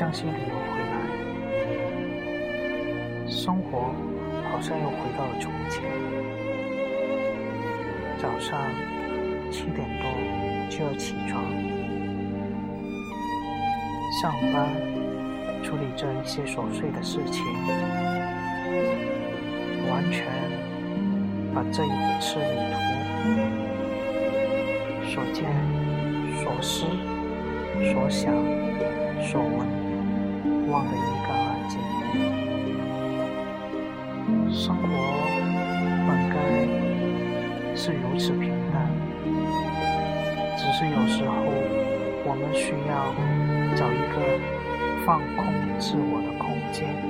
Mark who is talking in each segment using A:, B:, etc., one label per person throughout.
A: 江西旅游回来，生活好像又回到了从前。早上七点多就要起床，上班处理着一些琐碎的事情，完全把这一次旅途所见、所思、所想、所闻。忘得一干二净。生活本该是如此平淡，只是有时候我们需要找一个放空自我的空间。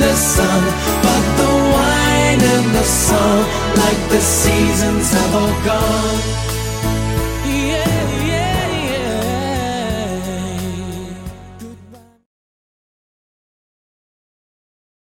B: the sun. But the wine and the song, like the seasons, have all gone.